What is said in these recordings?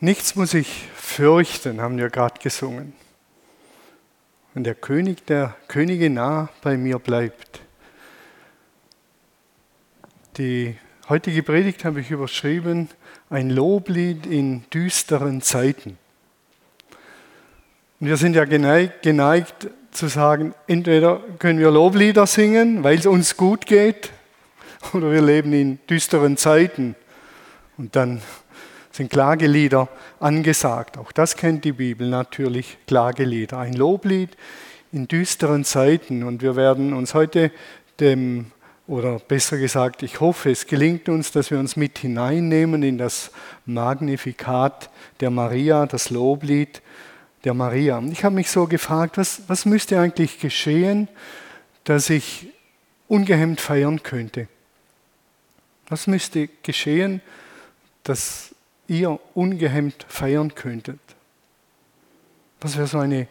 Nichts muss ich fürchten, haben wir gerade gesungen. Wenn der König der Könige nah bei mir bleibt. Die heutige Predigt habe ich überschrieben, ein Loblied in düsteren Zeiten. Und wir sind ja geneigt, geneigt zu sagen, entweder können wir Loblieder singen, weil es uns gut geht, oder wir leben in düsteren Zeiten. Und dann sind Klagelieder angesagt. Auch das kennt die Bibel natürlich, Klagelieder. Ein Loblied in düsteren Zeiten. Und wir werden uns heute dem, oder besser gesagt, ich hoffe, es gelingt uns, dass wir uns mit hineinnehmen in das Magnifikat der Maria, das Loblied der Maria. Ich habe mich so gefragt, was, was müsste eigentlich geschehen, dass ich ungehemmt feiern könnte? Was müsste geschehen, dass ihr ungehemmt feiern könntet. Das wäre so eine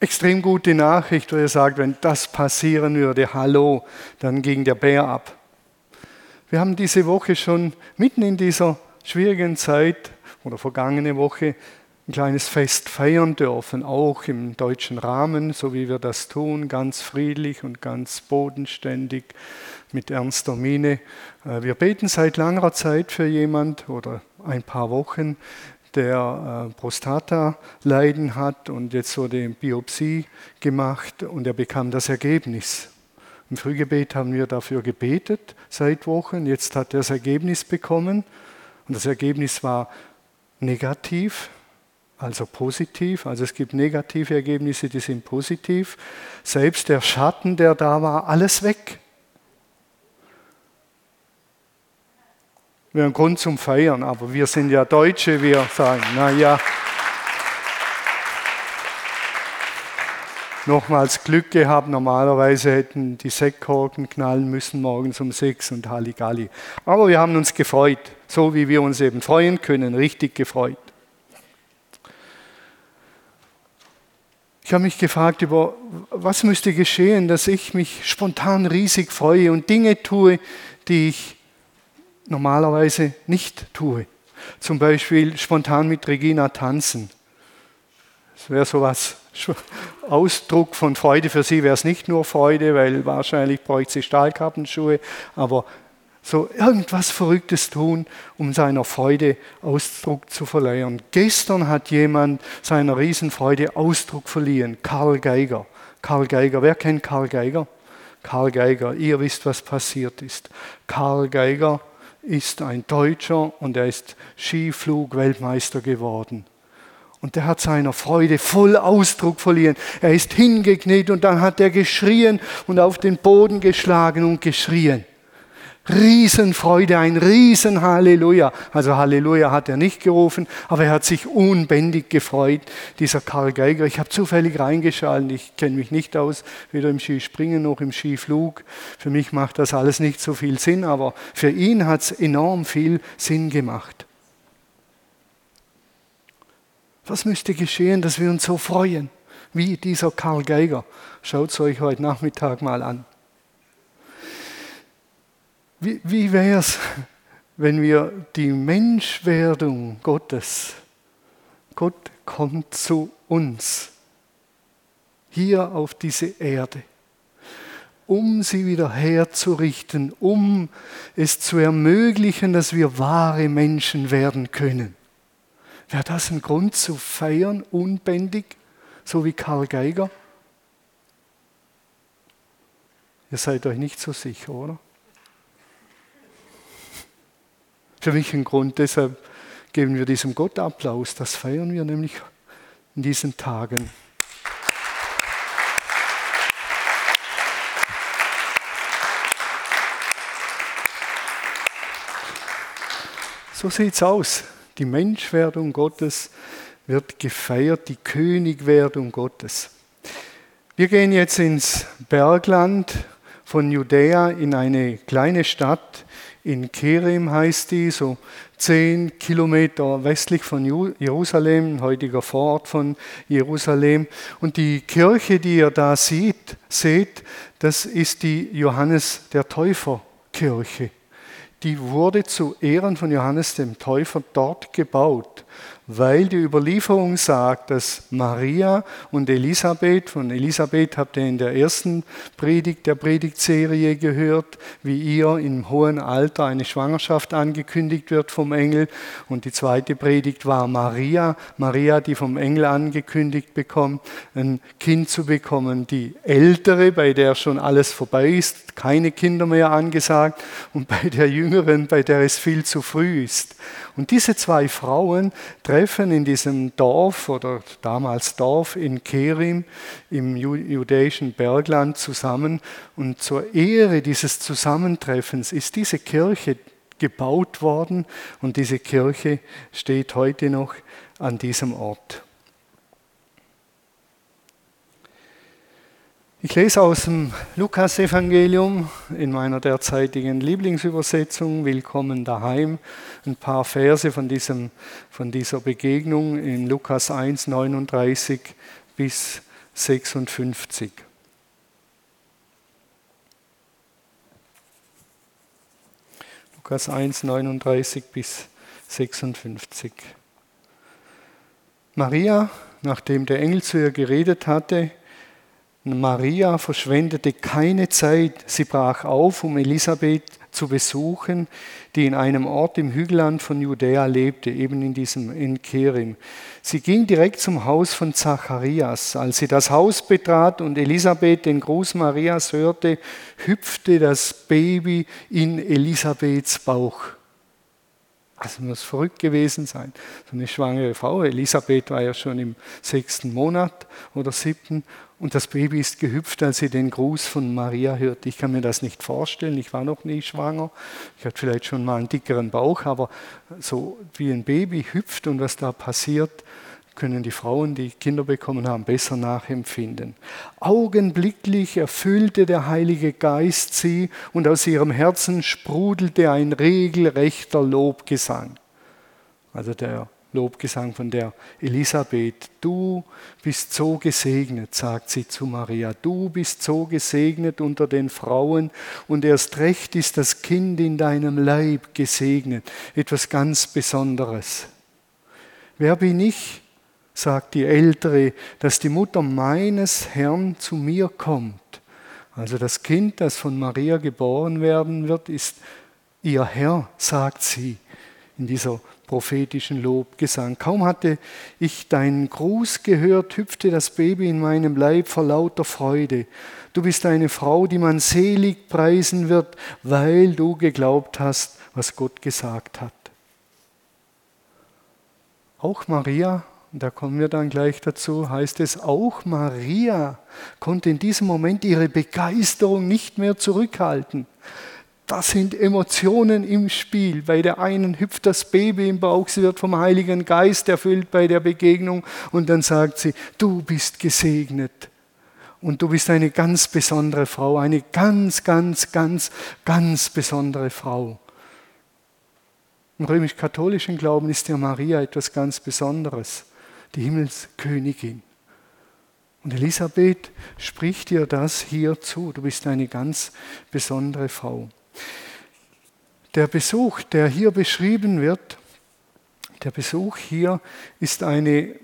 extrem gute Nachricht, wo ihr sagt, wenn das passieren würde, hallo, dann ging der Bär ab. Wir haben diese Woche schon mitten in dieser schwierigen Zeit oder vergangene Woche ein kleines Fest feiern dürfen, auch im deutschen Rahmen, so wie wir das tun, ganz friedlich und ganz bodenständig mit ernster Miene. Äh, wir beten seit langer Zeit für jemand oder ein paar Wochen, der äh, Prostata-Leiden hat und jetzt wurde eine Biopsie gemacht und er bekam das Ergebnis. Im Frühgebet haben wir dafür gebetet seit Wochen. Jetzt hat er das Ergebnis bekommen und das Ergebnis war negativ, also positiv. Also es gibt negative Ergebnisse, die sind positiv. Selbst der Schatten, der da war, alles weg. Wir haben Grund zum Feiern, aber wir sind ja Deutsche, wir sagen, naja. Nochmals Glück gehabt, normalerweise hätten die Sektkorken knallen müssen morgens um sechs und Halligalli. Aber wir haben uns gefreut, so wie wir uns eben freuen können, richtig gefreut. Ich habe mich gefragt über, was müsste geschehen, dass ich mich spontan riesig freue und Dinge tue, die ich normalerweise nicht tue. Zum Beispiel spontan mit Regina tanzen. Das wäre so was Ausdruck von Freude. Für sie wäre es nicht nur Freude, weil wahrscheinlich bräuchte sie Stahlkappenschuhe, aber so irgendwas Verrücktes tun, um seiner Freude Ausdruck zu verleihen. Gestern hat jemand seiner Riesenfreude Ausdruck verliehen, Karl Geiger. Karl Geiger, wer kennt Karl Geiger? Karl Geiger, ihr wisst, was passiert ist. Karl Geiger ist ein Deutscher und er ist Skiflug-Weltmeister geworden. Und er hat seiner Freude voll Ausdruck verliehen. Er ist hingekniet und dann hat er geschrien und auf den Boden geschlagen und geschrien. Riesenfreude, ein Riesenhalleluja. Also Halleluja hat er nicht gerufen, aber er hat sich unbändig gefreut, dieser Karl Geiger. Ich habe zufällig reingeschaltet, ich kenne mich nicht aus, weder im Skispringen noch im Skiflug. Für mich macht das alles nicht so viel Sinn, aber für ihn hat es enorm viel Sinn gemacht. Was müsste geschehen, dass wir uns so freuen, wie dieser Karl Geiger? Schaut es euch heute Nachmittag mal an. Wie, wie wäre es, wenn wir die Menschwerdung Gottes, Gott kommt zu uns, hier auf diese Erde, um sie wieder herzurichten, um es zu ermöglichen, dass wir wahre Menschen werden können. Wäre das ein Grund zu feiern, unbändig, so wie Karl Geiger? Ihr seid euch nicht so sicher, oder? Für mich ein Grund. Deshalb geben wir diesem Gott Applaus. Das feiern wir nämlich in diesen Tagen. So sieht es aus. Die Menschwerdung Gottes wird gefeiert, die Königwerdung Gottes. Wir gehen jetzt ins Bergland von Judäa in eine kleine Stadt in Kerem heißt die, so zehn Kilometer westlich von Jerusalem, heutiger Vorort von Jerusalem. Und die Kirche, die ihr da seht, seht, das ist die Johannes der Täufer Kirche. Die wurde zu Ehren von Johannes dem Täufer dort gebaut. Weil die Überlieferung sagt, dass Maria und Elisabeth, von Elisabeth habt ihr in der ersten Predigt der Predigtserie gehört, wie ihr im hohen Alter eine Schwangerschaft angekündigt wird vom Engel. Und die zweite Predigt war Maria, Maria, die vom Engel angekündigt bekommt, ein Kind zu bekommen. Die ältere, bei der schon alles vorbei ist, keine Kinder mehr angesagt, und bei der jüngeren, bei der es viel zu früh ist. Und diese zwei Frauen treffen in diesem Dorf oder damals Dorf in Kerim im judäischen Bergland zusammen. Und zur Ehre dieses Zusammentreffens ist diese Kirche gebaut worden und diese Kirche steht heute noch an diesem Ort. Ich lese aus dem Lukas-Evangelium in meiner derzeitigen Lieblingsübersetzung, Willkommen daheim, ein paar Verse von, diesem, von dieser Begegnung in Lukas 1, 39 bis 56. Lukas 1, 39 bis 56. Maria, nachdem der Engel zu ihr geredet hatte, Maria verschwendete keine Zeit. Sie brach auf, um Elisabeth zu besuchen, die in einem Ort im Hügelland von Judäa lebte, eben in diesem in Kerim. Sie ging direkt zum Haus von Zacharias. Als sie das Haus betrat und Elisabeth den Gruß Marias hörte, hüpfte das Baby in Elisabeths Bauch. Also muss verrückt gewesen sein. So eine schwangere Frau, Elisabeth war ja schon im sechsten Monat oder siebten und das Baby ist gehüpft, als sie den Gruß von Maria hört. Ich kann mir das nicht vorstellen, ich war noch nie schwanger. Ich hatte vielleicht schon mal einen dickeren Bauch, aber so wie ein Baby hüpft und was da passiert, können die Frauen, die Kinder bekommen haben, besser nachempfinden. Augenblicklich erfüllte der Heilige Geist sie und aus ihrem Herzen sprudelte ein regelrechter Lobgesang. Also der Lobgesang von der Elisabeth. Du bist so gesegnet, sagt sie zu Maria. Du bist so gesegnet unter den Frauen und erst recht ist das Kind in deinem Leib gesegnet. Etwas ganz Besonderes. Wer bin ich, sagt die Ältere, dass die Mutter meines Herrn zu mir kommt. Also das Kind, das von Maria geboren werden wird, ist ihr Herr, sagt sie in dieser prophetischen Lobgesang. Kaum hatte ich deinen Gruß gehört, hüpfte das Baby in meinem Leib vor lauter Freude. Du bist eine Frau, die man selig preisen wird, weil du geglaubt hast, was Gott gesagt hat. Auch Maria da kommen wir dann gleich dazu, heißt es, auch Maria konnte in diesem Moment ihre Begeisterung nicht mehr zurückhalten. Da sind Emotionen im Spiel. Bei der einen hüpft das Baby im Bauch, sie wird vom Heiligen Geist erfüllt bei der Begegnung und dann sagt sie, du bist gesegnet. Und du bist eine ganz besondere Frau, eine ganz, ganz, ganz, ganz besondere Frau. Im römisch-katholischen Glauben ist ja Maria etwas ganz Besonderes die Himmelskönigin. Und Elisabeth spricht dir das hier zu. Du bist eine ganz besondere Frau. Der Besuch, der hier beschrieben wird, der Besuch hier ist eine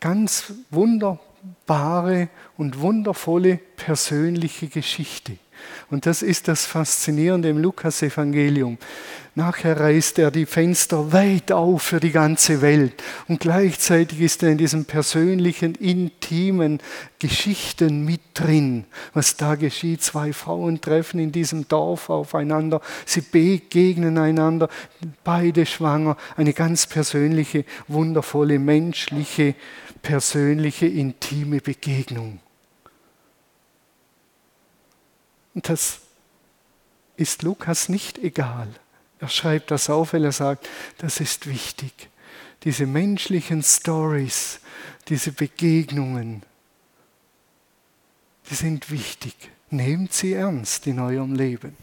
ganz wunderbare und wundervolle persönliche Geschichte. Und das ist das Faszinierende im Lukas-Evangelium. Nachher reißt er die Fenster weit auf für die ganze Welt. Und gleichzeitig ist er in diesen persönlichen, intimen Geschichten mit drin. Was da geschieht, zwei Frauen treffen in diesem Dorf aufeinander, sie begegnen einander, beide schwanger. Eine ganz persönliche, wundervolle, menschliche, persönliche, intime Begegnung. Und das ist Lukas nicht egal. Er schreibt das auf, weil er sagt, das ist wichtig. Diese menschlichen Stories, diese Begegnungen, die sind wichtig. Nehmt sie ernst in eurem Leben.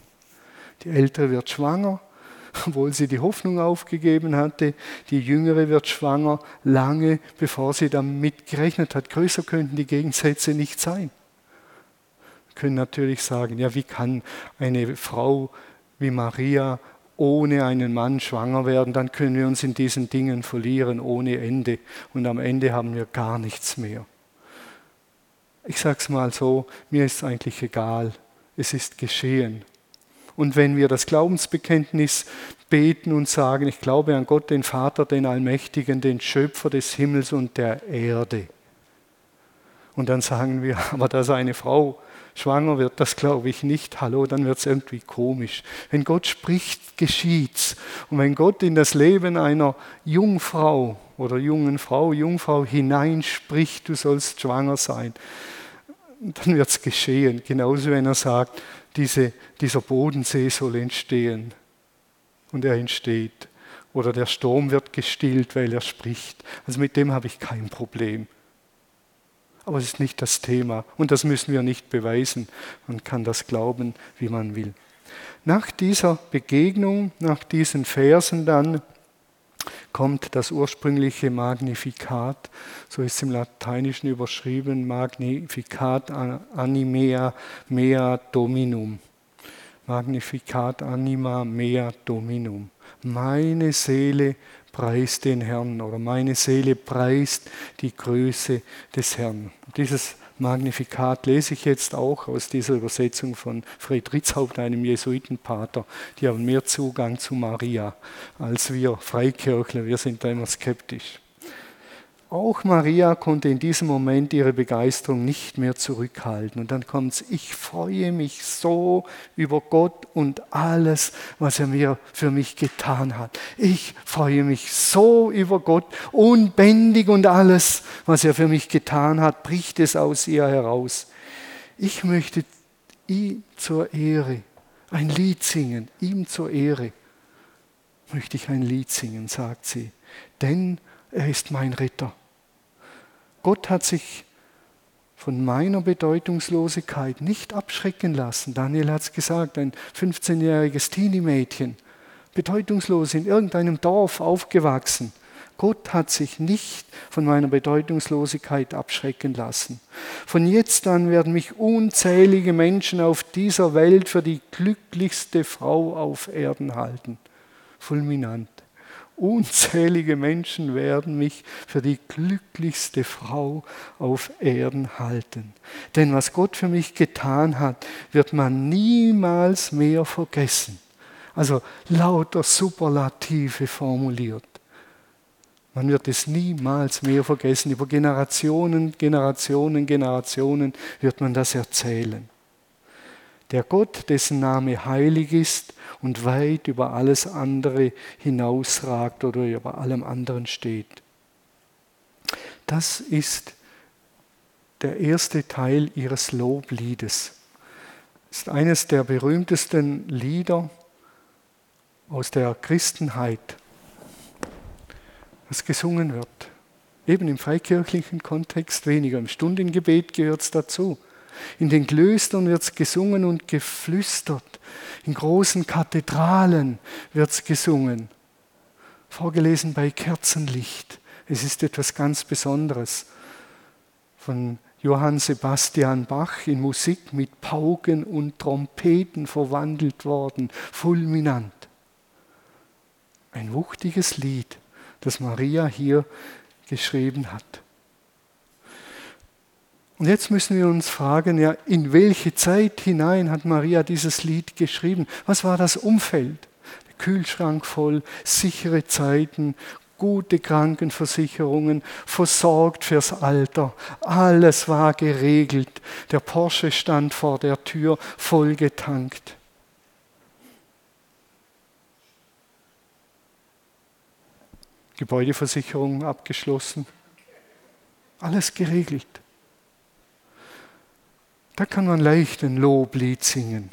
Die Ältere wird schwanger, obwohl sie die Hoffnung aufgegeben hatte. Die Jüngere wird schwanger, lange bevor sie damit gerechnet hat. Größer könnten die Gegensätze nicht sein können natürlich sagen, ja, wie kann eine Frau wie Maria ohne einen Mann schwanger werden, dann können wir uns in diesen Dingen verlieren ohne Ende. Und am Ende haben wir gar nichts mehr. Ich sage es mal so, mir ist eigentlich egal. Es ist geschehen. Und wenn wir das Glaubensbekenntnis beten und sagen, ich glaube an Gott, den Vater, den Allmächtigen, den Schöpfer des Himmels und der Erde. Und dann sagen wir, aber dass eine Frau schwanger wird, das glaube ich nicht. Hallo, dann wird es irgendwie komisch. Wenn Gott spricht, geschieht's. Und wenn Gott in das Leben einer Jungfrau oder jungen Frau, Jungfrau hineinspricht, du sollst schwanger sein, dann wird es geschehen. Genauso, wenn er sagt, diese, dieser Bodensee soll entstehen. Und er entsteht. Oder der Sturm wird gestillt, weil er spricht. Also mit dem habe ich kein Problem. Aber es ist nicht das Thema und das müssen wir nicht beweisen. Man kann das glauben, wie man will. Nach dieser Begegnung, nach diesen Versen dann, kommt das ursprüngliche Magnifikat, so ist es im Lateinischen überschrieben, Magnificat animea mea dominum. Magnificat anima mea dominum. Meine Seele preist den Herrn oder meine Seele preist die Größe des Herrn. Dieses Magnifikat lese ich jetzt auch aus dieser Übersetzung von Fred Ritzhaupt, einem Jesuitenpater. Die haben mehr Zugang zu Maria als wir Freikirchler. Wir sind da immer skeptisch. Auch Maria konnte in diesem Moment ihre Begeisterung nicht mehr zurückhalten. Und dann kommt es, ich freue mich so über Gott und alles, was er mir für mich getan hat. Ich freue mich so über Gott, unbändig und alles, was er für mich getan hat, bricht es aus ihr heraus. Ich möchte ihm zur Ehre ein Lied singen, ihm zur Ehre möchte ich ein Lied singen, sagt sie. Denn er ist mein Ritter. Gott hat sich von meiner Bedeutungslosigkeit nicht abschrecken lassen. Daniel hat es gesagt, ein 15-jähriges Teenie-Mädchen, bedeutungslos in irgendeinem Dorf aufgewachsen. Gott hat sich nicht von meiner Bedeutungslosigkeit abschrecken lassen. Von jetzt an werden mich unzählige Menschen auf dieser Welt für die glücklichste Frau auf Erden halten. Fulminant. Unzählige Menschen werden mich für die glücklichste Frau auf Erden halten. Denn was Gott für mich getan hat, wird man niemals mehr vergessen. Also lauter Superlative formuliert. Man wird es niemals mehr vergessen. Über Generationen, Generationen, Generationen wird man das erzählen. Der Gott, dessen Name heilig ist und weit über alles andere hinausragt oder über allem anderen steht. Das ist der erste Teil ihres Lobliedes. Ist eines der berühmtesten Lieder aus der Christenheit, das gesungen wird. Eben im freikirchlichen Kontext weniger, im Stundengebet gehört es dazu. In den Klöstern wird es gesungen und geflüstert. In großen Kathedralen wird es gesungen. Vorgelesen bei Kerzenlicht. Es ist etwas ganz Besonderes. Von Johann Sebastian Bach in Musik mit Pauken und Trompeten verwandelt worden. Fulminant. Ein wuchtiges Lied, das Maria hier geschrieben hat. Und jetzt müssen wir uns fragen, ja, in welche Zeit hinein hat Maria dieses Lied geschrieben? Was war das Umfeld? Der Kühlschrank voll, sichere Zeiten, gute Krankenversicherungen, versorgt fürs Alter. Alles war geregelt. Der Porsche stand vor der Tür, voll getankt. Gebäudeversicherung abgeschlossen. Alles geregelt. Da kann man leicht ein Loblied singen.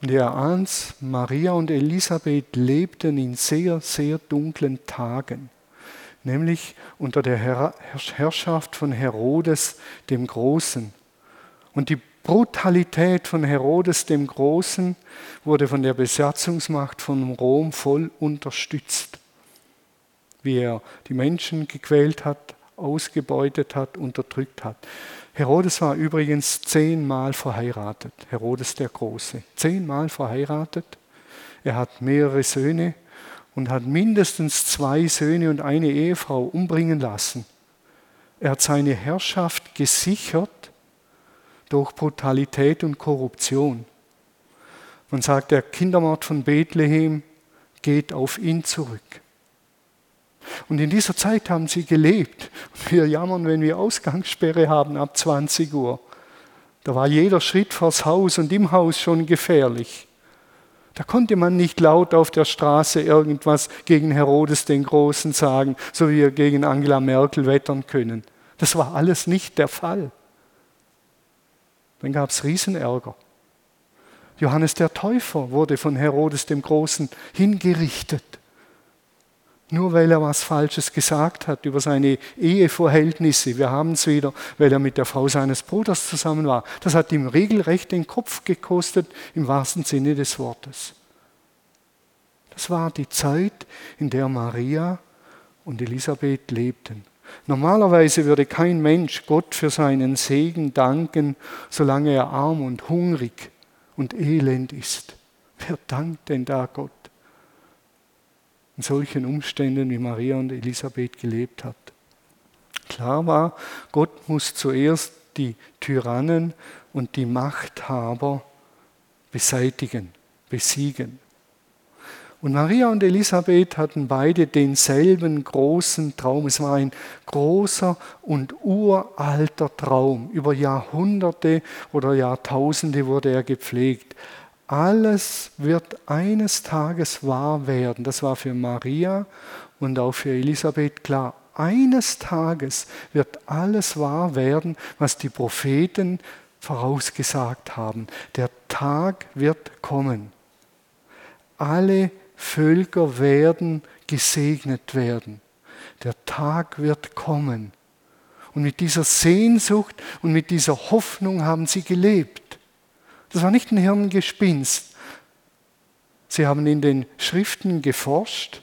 Und ihr ahnt, Maria und Elisabeth lebten in sehr, sehr dunklen Tagen, nämlich unter der Herrschaft von Herodes dem Großen. Und die Brutalität von Herodes dem Großen wurde von der Besatzungsmacht von Rom voll unterstützt. Wie er die Menschen gequält hat, ausgebeutet hat, unterdrückt hat. Herodes war übrigens zehnmal verheiratet, Herodes der Große, zehnmal verheiratet. Er hat mehrere Söhne und hat mindestens zwei Söhne und eine Ehefrau umbringen lassen. Er hat seine Herrschaft gesichert durch Brutalität und Korruption. Man sagt, der Kindermord von Bethlehem geht auf ihn zurück. Und in dieser Zeit haben sie gelebt. Wir jammern, wenn wir Ausgangssperre haben ab 20 Uhr. Da war jeder Schritt vors Haus und im Haus schon gefährlich. Da konnte man nicht laut auf der Straße irgendwas gegen Herodes den Großen sagen, so wie wir gegen Angela Merkel wettern können. Das war alles nicht der Fall. Dann gab es Riesenärger. Johannes der Täufer wurde von Herodes dem Großen hingerichtet. Nur weil er was Falsches gesagt hat über seine Eheverhältnisse. Wir haben es wieder, weil er mit der Frau seines Bruders zusammen war. Das hat ihm regelrecht den Kopf gekostet, im wahrsten Sinne des Wortes. Das war die Zeit, in der Maria und Elisabeth lebten. Normalerweise würde kein Mensch Gott für seinen Segen danken, solange er arm und hungrig und elend ist. Wer dankt denn da Gott? In solchen Umständen, wie Maria und Elisabeth gelebt hat. Klar war, Gott muss zuerst die Tyrannen und die Machthaber beseitigen, besiegen. Und Maria und Elisabeth hatten beide denselben großen Traum. Es war ein großer und uralter Traum. Über Jahrhunderte oder Jahrtausende wurde er gepflegt. Alles wird eines Tages wahr werden. Das war für Maria und auch für Elisabeth klar. Eines Tages wird alles wahr werden, was die Propheten vorausgesagt haben. Der Tag wird kommen. Alle Völker werden gesegnet werden. Der Tag wird kommen. Und mit dieser Sehnsucht und mit dieser Hoffnung haben sie gelebt. Das war nicht ein Hirngespinst. Sie haben in den Schriften geforscht.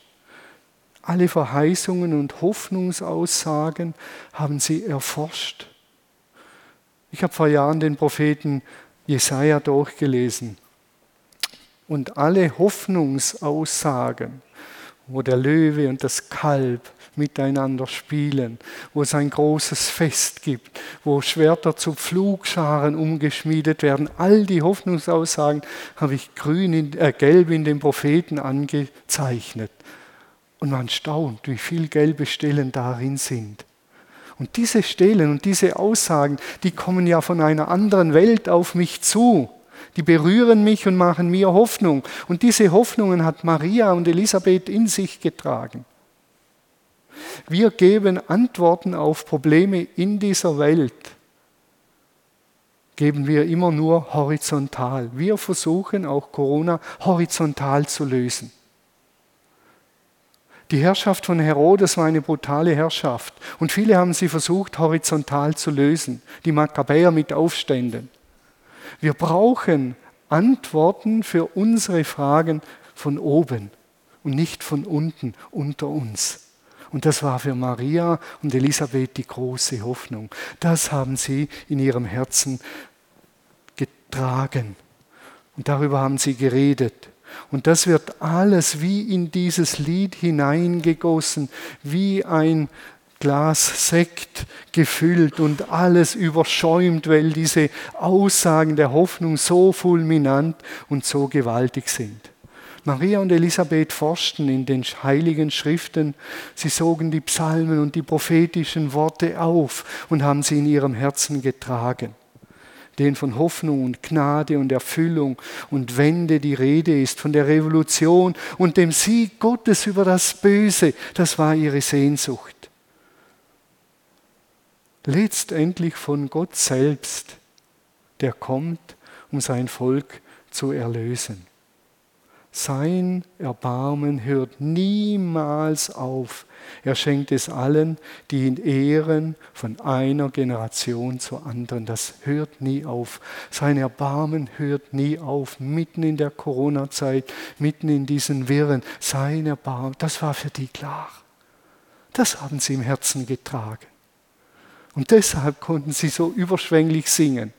Alle Verheißungen und Hoffnungsaussagen haben sie erforscht. Ich habe vor Jahren den Propheten Jesaja durchgelesen und alle Hoffnungsaussagen, wo der Löwe und das Kalb miteinander spielen, wo es ein großes Fest gibt, wo Schwerter zu Pflugscharen umgeschmiedet werden. All die Hoffnungsaussagen habe ich grün in, äh, gelb in den Propheten angezeichnet. Und man staunt, wie viele gelbe Stellen darin sind. Und diese Stellen und diese Aussagen, die kommen ja von einer anderen Welt auf mich zu. Die berühren mich und machen mir Hoffnung. Und diese Hoffnungen hat Maria und Elisabeth in sich getragen. Wir geben Antworten auf Probleme in dieser Welt, geben wir immer nur horizontal. Wir versuchen auch Corona horizontal zu lösen. Die Herrschaft von Herodes war eine brutale Herrschaft und viele haben sie versucht horizontal zu lösen. Die Makkabäer mit Aufständen. Wir brauchen Antworten für unsere Fragen von oben und nicht von unten unter uns. Und das war für Maria und Elisabeth die große Hoffnung. Das haben sie in ihrem Herzen getragen. Und darüber haben sie geredet. Und das wird alles wie in dieses Lied hineingegossen, wie ein Glas Sekt gefüllt und alles überschäumt, weil diese Aussagen der Hoffnung so fulminant und so gewaltig sind. Maria und Elisabeth forschten in den heiligen Schriften, sie sogen die Psalmen und die prophetischen Worte auf und haben sie in ihrem Herzen getragen. Den von Hoffnung und Gnade und Erfüllung und Wende die Rede ist, von der Revolution und dem Sieg Gottes über das Böse, das war ihre Sehnsucht. Letztendlich von Gott selbst, der kommt, um sein Volk zu erlösen. Sein Erbarmen hört niemals auf. Er schenkt es allen, die ihn ehren, von einer Generation zur anderen. Das hört nie auf. Sein Erbarmen hört nie auf. Mitten in der Corona-Zeit, mitten in diesen Wirren. Sein Erbarmen, das war für die klar. Das haben sie im Herzen getragen. Und deshalb konnten sie so überschwänglich singen,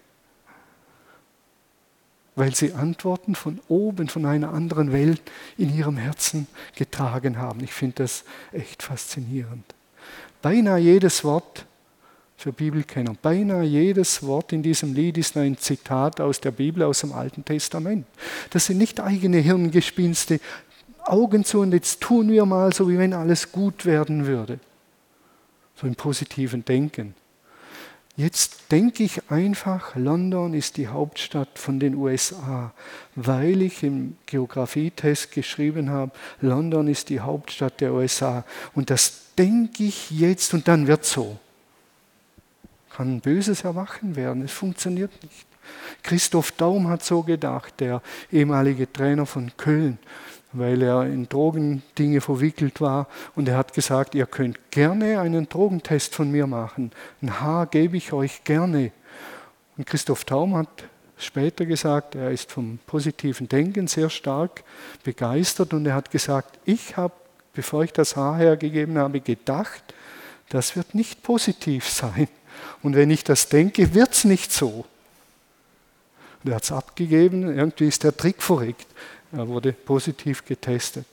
weil sie Antworten von oben, von einer anderen Welt in ihrem Herzen getragen haben. Ich finde das echt faszinierend. Beinahe jedes Wort für Bibelkenner, beinahe jedes Wort in diesem Lied ist ein Zitat aus der Bibel, aus dem Alten Testament. Das sind nicht eigene Hirngespinste, Augen zu und jetzt tun wir mal so, wie wenn alles gut werden würde. So im positiven Denken. Jetzt denke ich einfach, London ist die Hauptstadt von den USA, weil ich im Geografietest geschrieben habe, London ist die Hauptstadt der USA. Und das denke ich jetzt und dann wird so. Kann ein böses Erwachen werden, es funktioniert nicht. Christoph Daum hat so gedacht, der ehemalige Trainer von Köln weil er in Drogendinge verwickelt war. Und er hat gesagt, ihr könnt gerne einen Drogentest von mir machen. Ein Haar gebe ich euch gerne. Und Christoph Taum hat später gesagt, er ist vom positiven Denken sehr stark begeistert und er hat gesagt, ich habe, bevor ich das Haar hergegeben habe, gedacht, das wird nicht positiv sein. Und wenn ich das denke, wird es nicht so. Und er hat es abgegeben, irgendwie ist der Trick verrückt. Er wurde positiv getestet.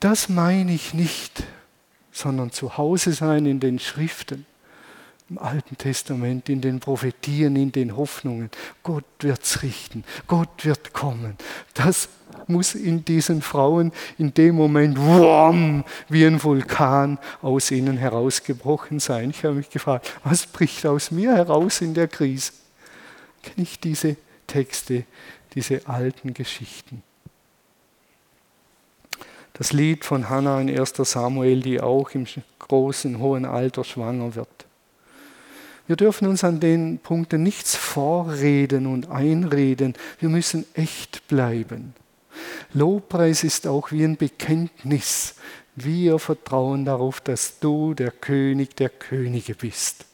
Das meine ich nicht, sondern zu Hause sein in den Schriften, im Alten Testament, in den Prophetien, in den Hoffnungen. Gott wird's richten, Gott wird kommen. Das muss in diesen Frauen in dem Moment wham, wie ein Vulkan aus ihnen herausgebrochen sein. Ich habe mich gefragt, was bricht aus mir heraus in der Krise? Kenne ich diese Texte diese alten Geschichten. Das Lied von Hannah in 1 Samuel, die auch im großen, hohen Alter schwanger wird. Wir dürfen uns an den Punkten nichts vorreden und einreden. Wir müssen echt bleiben. Lobpreis ist auch wie ein Bekenntnis. Wir vertrauen darauf, dass du der König der Könige bist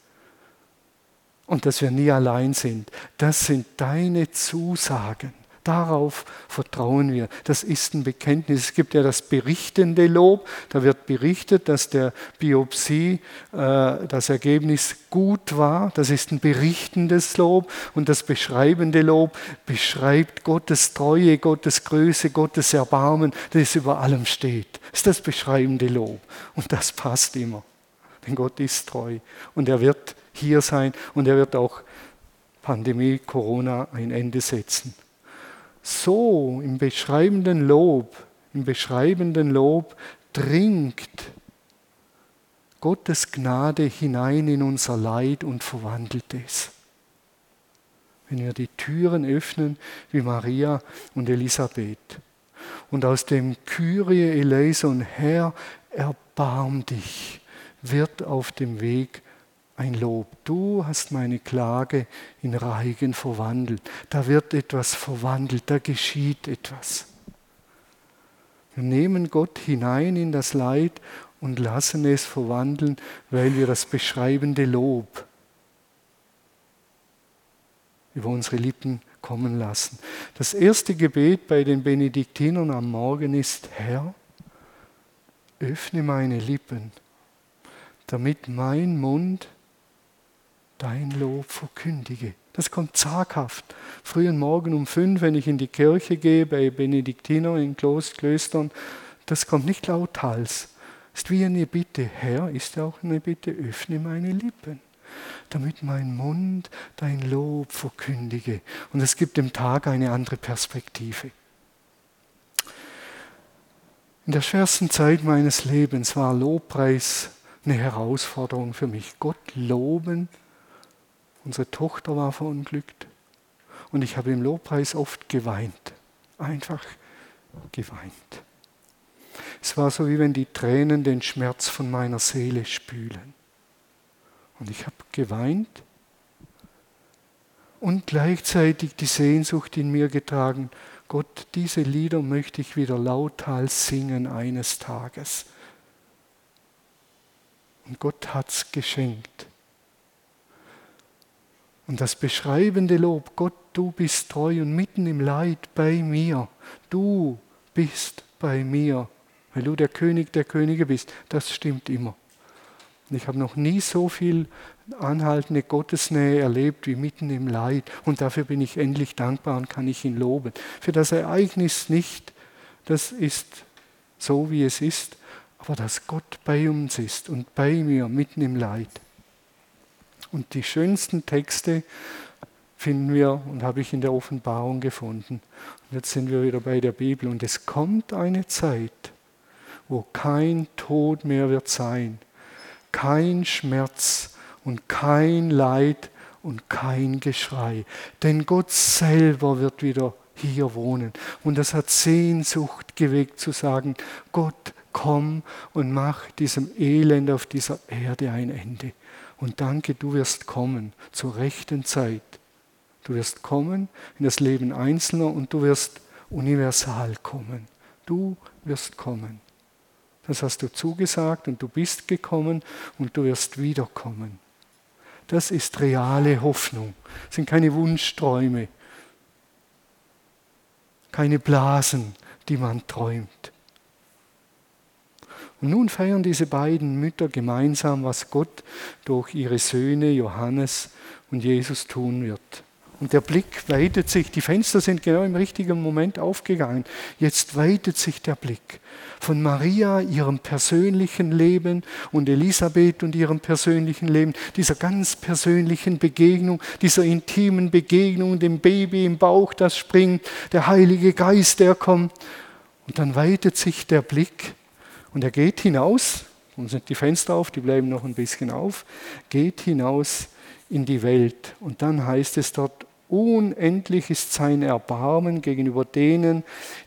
und dass wir nie allein sind. Das sind deine Zusagen. Darauf vertrauen wir. Das ist ein Bekenntnis. Es gibt ja das berichtende Lob. Da wird berichtet, dass der Biopsie äh, das Ergebnis gut war. Das ist ein berichtendes Lob. Und das beschreibende Lob beschreibt Gottes Treue, Gottes Größe, Gottes Erbarmen, das über allem steht. Das ist das beschreibende Lob. Und das passt immer. Denn Gott ist treu. Und er wird hier sein und er wird auch Pandemie, Corona ein Ende setzen. So im beschreibenden Lob, im beschreibenden Lob dringt Gottes Gnade hinein in unser Leid und verwandelt es. Wenn wir die Türen öffnen wie Maria und Elisabeth und aus dem Kyrie eleison Herr, erbarm dich, wird auf dem Weg ein Lob. Du hast meine Klage in Reigen verwandelt. Da wird etwas verwandelt, da geschieht etwas. Wir nehmen Gott hinein in das Leid und lassen es verwandeln, weil wir das beschreibende Lob über unsere Lippen kommen lassen. Das erste Gebet bei den Benediktinern am Morgen ist, Herr, öffne meine Lippen, damit mein Mund dein Lob verkündige. Das kommt zaghaft. Frühen Morgen um fünf, wenn ich in die Kirche gehe, bei Benediktinern in Klöstern, das kommt nicht lauthals. Ist wie eine Bitte. Herr, ist auch eine Bitte, öffne meine Lippen, damit mein Mund dein Lob verkündige. Und es gibt dem Tag eine andere Perspektive. In der schwersten Zeit meines Lebens war Lobpreis eine Herausforderung für mich. Gott loben Unsere Tochter war verunglückt und ich habe im Lobpreis oft geweint. Einfach geweint. Es war so, wie wenn die Tränen den Schmerz von meiner Seele spülen. Und ich habe geweint und gleichzeitig die Sehnsucht in mir getragen, Gott, diese Lieder möchte ich wieder lauthals singen eines Tages. Und Gott hat es geschenkt. Und das beschreibende Lob, Gott, du bist treu und mitten im Leid bei mir. Du bist bei mir, weil du der König der Könige bist. Das stimmt immer. Ich habe noch nie so viel anhaltende Gottesnähe erlebt wie mitten im Leid. Und dafür bin ich endlich dankbar und kann ich ihn loben. Für das Ereignis nicht, das ist so, wie es ist, aber dass Gott bei uns ist und bei mir mitten im Leid. Und die schönsten Texte finden wir und habe ich in der Offenbarung gefunden. Und jetzt sind wir wieder bei der Bibel. Und es kommt eine Zeit, wo kein Tod mehr wird sein, kein Schmerz und kein Leid und kein Geschrei. Denn Gott selber wird wieder hier wohnen. Und das hat Sehnsucht geweckt zu sagen, Gott, komm und mach diesem Elend auf dieser Erde ein Ende. Und danke, du wirst kommen zur rechten Zeit. Du wirst kommen in das Leben Einzelner und du wirst universal kommen. Du wirst kommen. Das hast du zugesagt und du bist gekommen und du wirst wiederkommen. Das ist reale Hoffnung. Das sind keine Wunschträume, keine Blasen, die man träumt. Und nun feiern diese beiden Mütter gemeinsam, was Gott durch ihre Söhne Johannes und Jesus tun wird. Und der Blick weitet sich, die Fenster sind genau im richtigen Moment aufgegangen. Jetzt weitet sich der Blick von Maria, ihrem persönlichen Leben und Elisabeth und ihrem persönlichen Leben, dieser ganz persönlichen Begegnung, dieser intimen Begegnung, dem Baby im Bauch, das springt, der Heilige Geist, der kommt. Und dann weitet sich der Blick und er geht hinaus, und sind die Fenster auf, die bleiben noch ein bisschen auf, geht hinaus in die Welt. Und dann heißt es dort, unendlich ist sein Erbarmen gegenüber denen,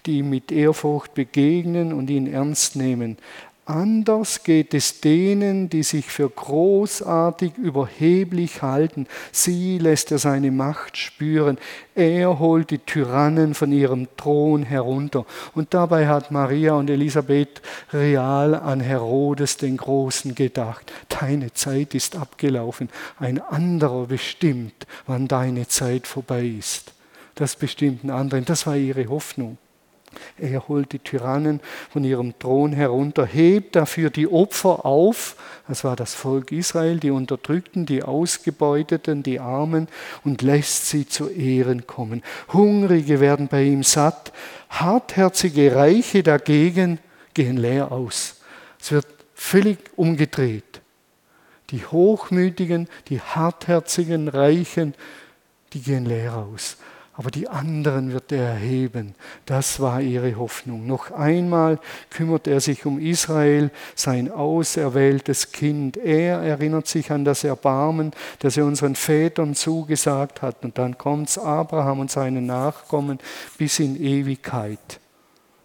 die ihm mit Ehrfurcht begegnen und ihn ernst nehmen. Anders geht es denen, die sich für großartig überheblich halten. Sie lässt er seine Macht spüren. Er holt die Tyrannen von ihrem Thron herunter. Und dabei hat Maria und Elisabeth real an Herodes den Großen gedacht. Deine Zeit ist abgelaufen. Ein anderer bestimmt, wann deine Zeit vorbei ist. Das bestimmt ein anderer. Das war ihre Hoffnung. Er holt die Tyrannen von ihrem Thron herunter, hebt dafür die Opfer auf, das war das Volk Israel, die Unterdrückten, die Ausgebeuteten, die Armen, und lässt sie zu Ehren kommen. Hungrige werden bei ihm satt, hartherzige Reiche dagegen gehen leer aus. Es wird völlig umgedreht. Die Hochmütigen, die hartherzigen Reichen, die gehen leer aus aber die anderen wird er erheben. Das war ihre Hoffnung. Noch einmal kümmert er sich um Israel, sein auserwähltes Kind. Er erinnert sich an das Erbarmen, das er unseren Vätern zugesagt hat. Und dann kommt Abraham und seine Nachkommen bis in Ewigkeit.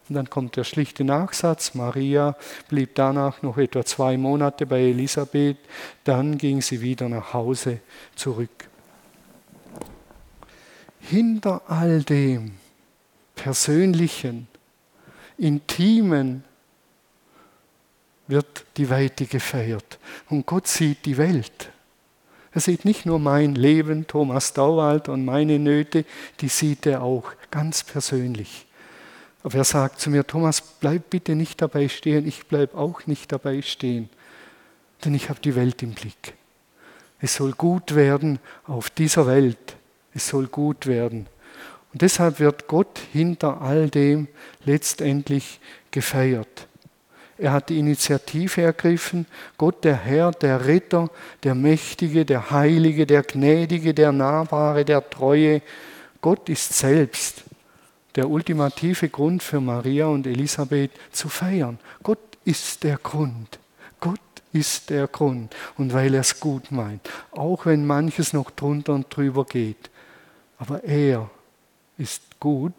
Und dann kommt der schlichte Nachsatz, Maria blieb danach noch etwa zwei Monate bei Elisabeth, dann ging sie wieder nach Hause zurück hinter all dem Persönlichen, Intimen wird die Weite gefeiert. Und Gott sieht die Welt. Er sieht nicht nur mein Leben, Thomas Dauwald und meine Nöte, die sieht er auch ganz persönlich. Aber er sagt zu mir, Thomas, bleib bitte nicht dabei stehen, ich bleib auch nicht dabei stehen, denn ich habe die Welt im Blick. Es soll gut werden auf dieser Welt es soll gut werden. Und deshalb wird Gott hinter all dem letztendlich gefeiert. Er hat die Initiative ergriffen. Gott, der Herr, der Retter, der Mächtige, der Heilige, der Gnädige, der Nahbare, der Treue. Gott ist selbst der ultimative Grund für Maria und Elisabeth zu feiern. Gott ist der Grund. Gott ist der Grund. Und weil er es gut meint. Auch wenn manches noch drunter und drüber geht. Aber er ist gut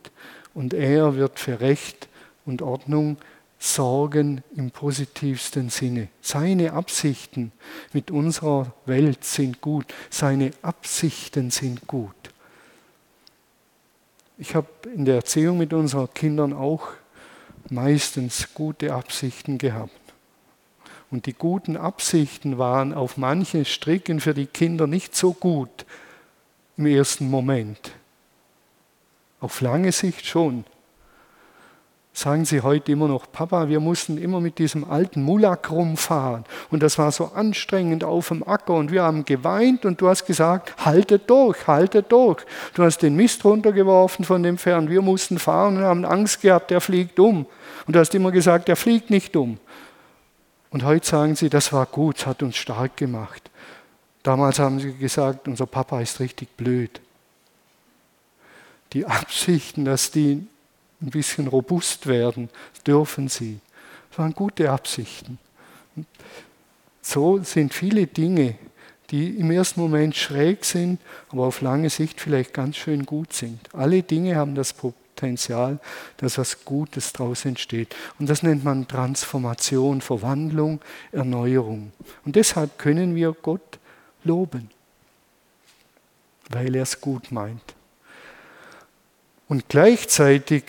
und er wird für Recht und Ordnung sorgen im positivsten Sinne. Seine Absichten mit unserer Welt sind gut. Seine Absichten sind gut. Ich habe in der Erziehung mit unseren Kindern auch meistens gute Absichten gehabt. Und die guten Absichten waren auf manchen Stricken für die Kinder nicht so gut, im ersten Moment. Auf lange Sicht schon. sagen sie heute immer noch, Papa, wir mussten immer mit diesem alten Mulak rumfahren und das war so anstrengend auf dem Acker und wir haben geweint und du hast gesagt, haltet durch, haltet durch. Du hast den Mist runtergeworfen von dem Fern, wir mussten fahren und haben Angst gehabt, der fliegt um. Und du hast immer gesagt, der fliegt nicht um. Und heute sagen sie, das war gut, es hat uns stark gemacht. Damals haben sie gesagt, unser Papa ist richtig blöd. Die Absichten, dass die ein bisschen robust werden, dürfen sie. Das waren gute Absichten. So sind viele Dinge, die im ersten Moment schräg sind, aber auf lange Sicht vielleicht ganz schön gut sind. Alle Dinge haben das Potenzial, dass was Gutes daraus entsteht. Und das nennt man Transformation, Verwandlung, Erneuerung. Und deshalb können wir Gott loben, weil er es gut meint. Und gleichzeitig,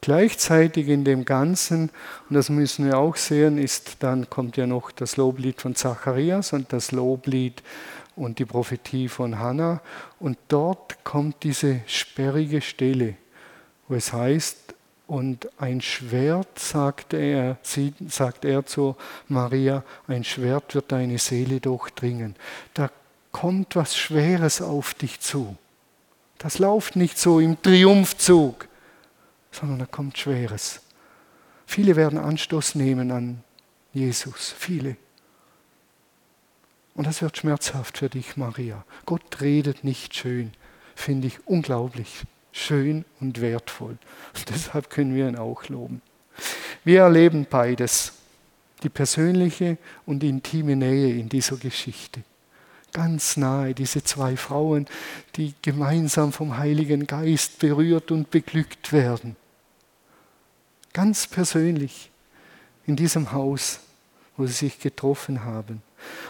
gleichzeitig in dem Ganzen, und das müssen wir auch sehen, ist, dann kommt ja noch das Loblied von Zacharias und das Loblied und die Prophetie von Hannah. Und dort kommt diese sperrige Stelle, wo es heißt, und ein Schwert, sagte er, sagt er zu Maria, ein Schwert wird deine Seele durchdringen. Da kommt was Schweres auf dich zu. Das läuft nicht so im Triumphzug, sondern da kommt Schweres. Viele werden Anstoß nehmen an Jesus, viele. Und das wird schmerzhaft für dich, Maria. Gott redet nicht schön, finde ich unglaublich schön und wertvoll. Und deshalb können wir ihn auch loben. Wir erleben beides, die persönliche und intime Nähe in dieser Geschichte ganz nahe, diese zwei Frauen, die gemeinsam vom Heiligen Geist berührt und beglückt werden. Ganz persönlich in diesem Haus, wo sie sich getroffen haben.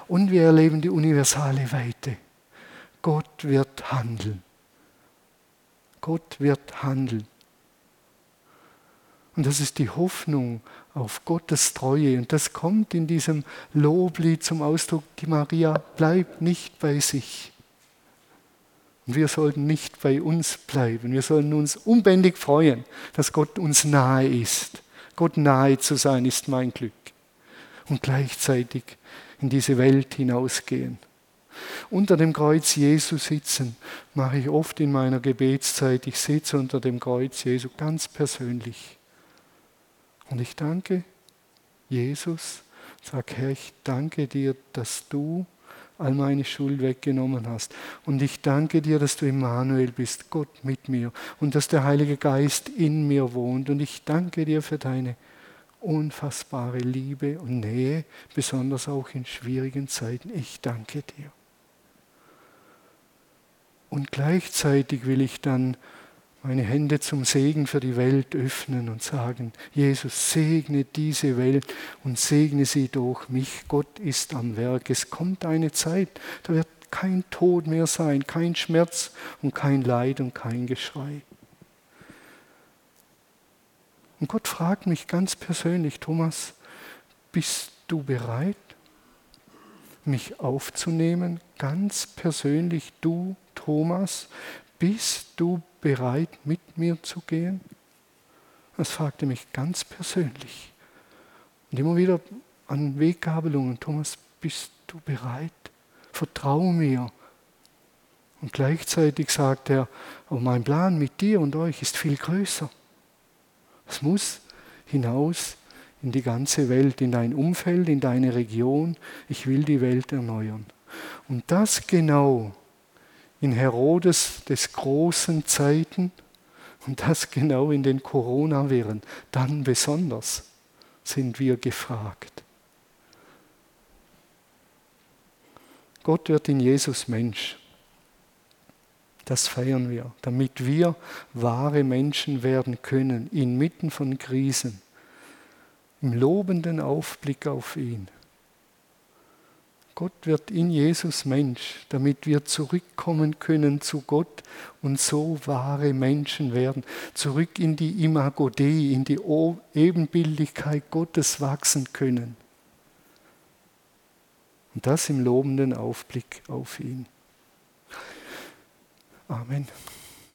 Und wir erleben die universale Weite. Gott wird handeln. Gott wird handeln. Und das ist die Hoffnung auf Gottes Treue. Und das kommt in diesem Loblied zum Ausdruck, die Maria bleibt nicht bei sich. Und wir sollten nicht bei uns bleiben. Wir sollen uns unbändig freuen, dass Gott uns nahe ist. Gott nahe zu sein ist mein Glück. Und gleichzeitig in diese Welt hinausgehen. Unter dem Kreuz Jesu sitzen mache ich oft in meiner Gebetszeit. Ich sitze unter dem Kreuz Jesu ganz persönlich. Und ich danke Jesus, sag Herr, ich danke dir, dass du all meine Schuld weggenommen hast. Und ich danke dir, dass du Immanuel bist, Gott mit mir und dass der Heilige Geist in mir wohnt. Und ich danke dir für deine unfassbare Liebe und Nähe, besonders auch in schwierigen Zeiten. Ich danke dir. Und gleichzeitig will ich dann meine Hände zum Segen für die Welt öffnen und sagen, Jesus, segne diese Welt und segne sie durch mich. Gott ist am Werk. Es kommt eine Zeit, da wird kein Tod mehr sein, kein Schmerz und kein Leid und kein Geschrei. Und Gott fragt mich ganz persönlich, Thomas, bist du bereit, mich aufzunehmen? Ganz persönlich, du, Thomas, bist du bereit, mit mir zu gehen? Das fragte mich ganz persönlich. Und immer wieder an Weggabelungen, Thomas, bist du bereit? Vertrau mir. Und gleichzeitig sagt er, aber mein Plan mit dir und euch ist viel größer. Es muss hinaus in die ganze Welt, in dein Umfeld, in deine Region. Ich will die Welt erneuern. Und das genau in Herodes des großen Zeiten und das genau in den Corona-Wirren, dann besonders sind wir gefragt. Gott wird in Jesus Mensch. Das feiern wir, damit wir wahre Menschen werden können, inmitten von Krisen, im lobenden Aufblick auf ihn. Gott wird in Jesus Mensch, damit wir zurückkommen können zu Gott und so wahre Menschen werden, zurück in die Imago Dei, in die Ebenbildlichkeit Gottes wachsen können. Und das im lobenden Aufblick auf ihn. Amen.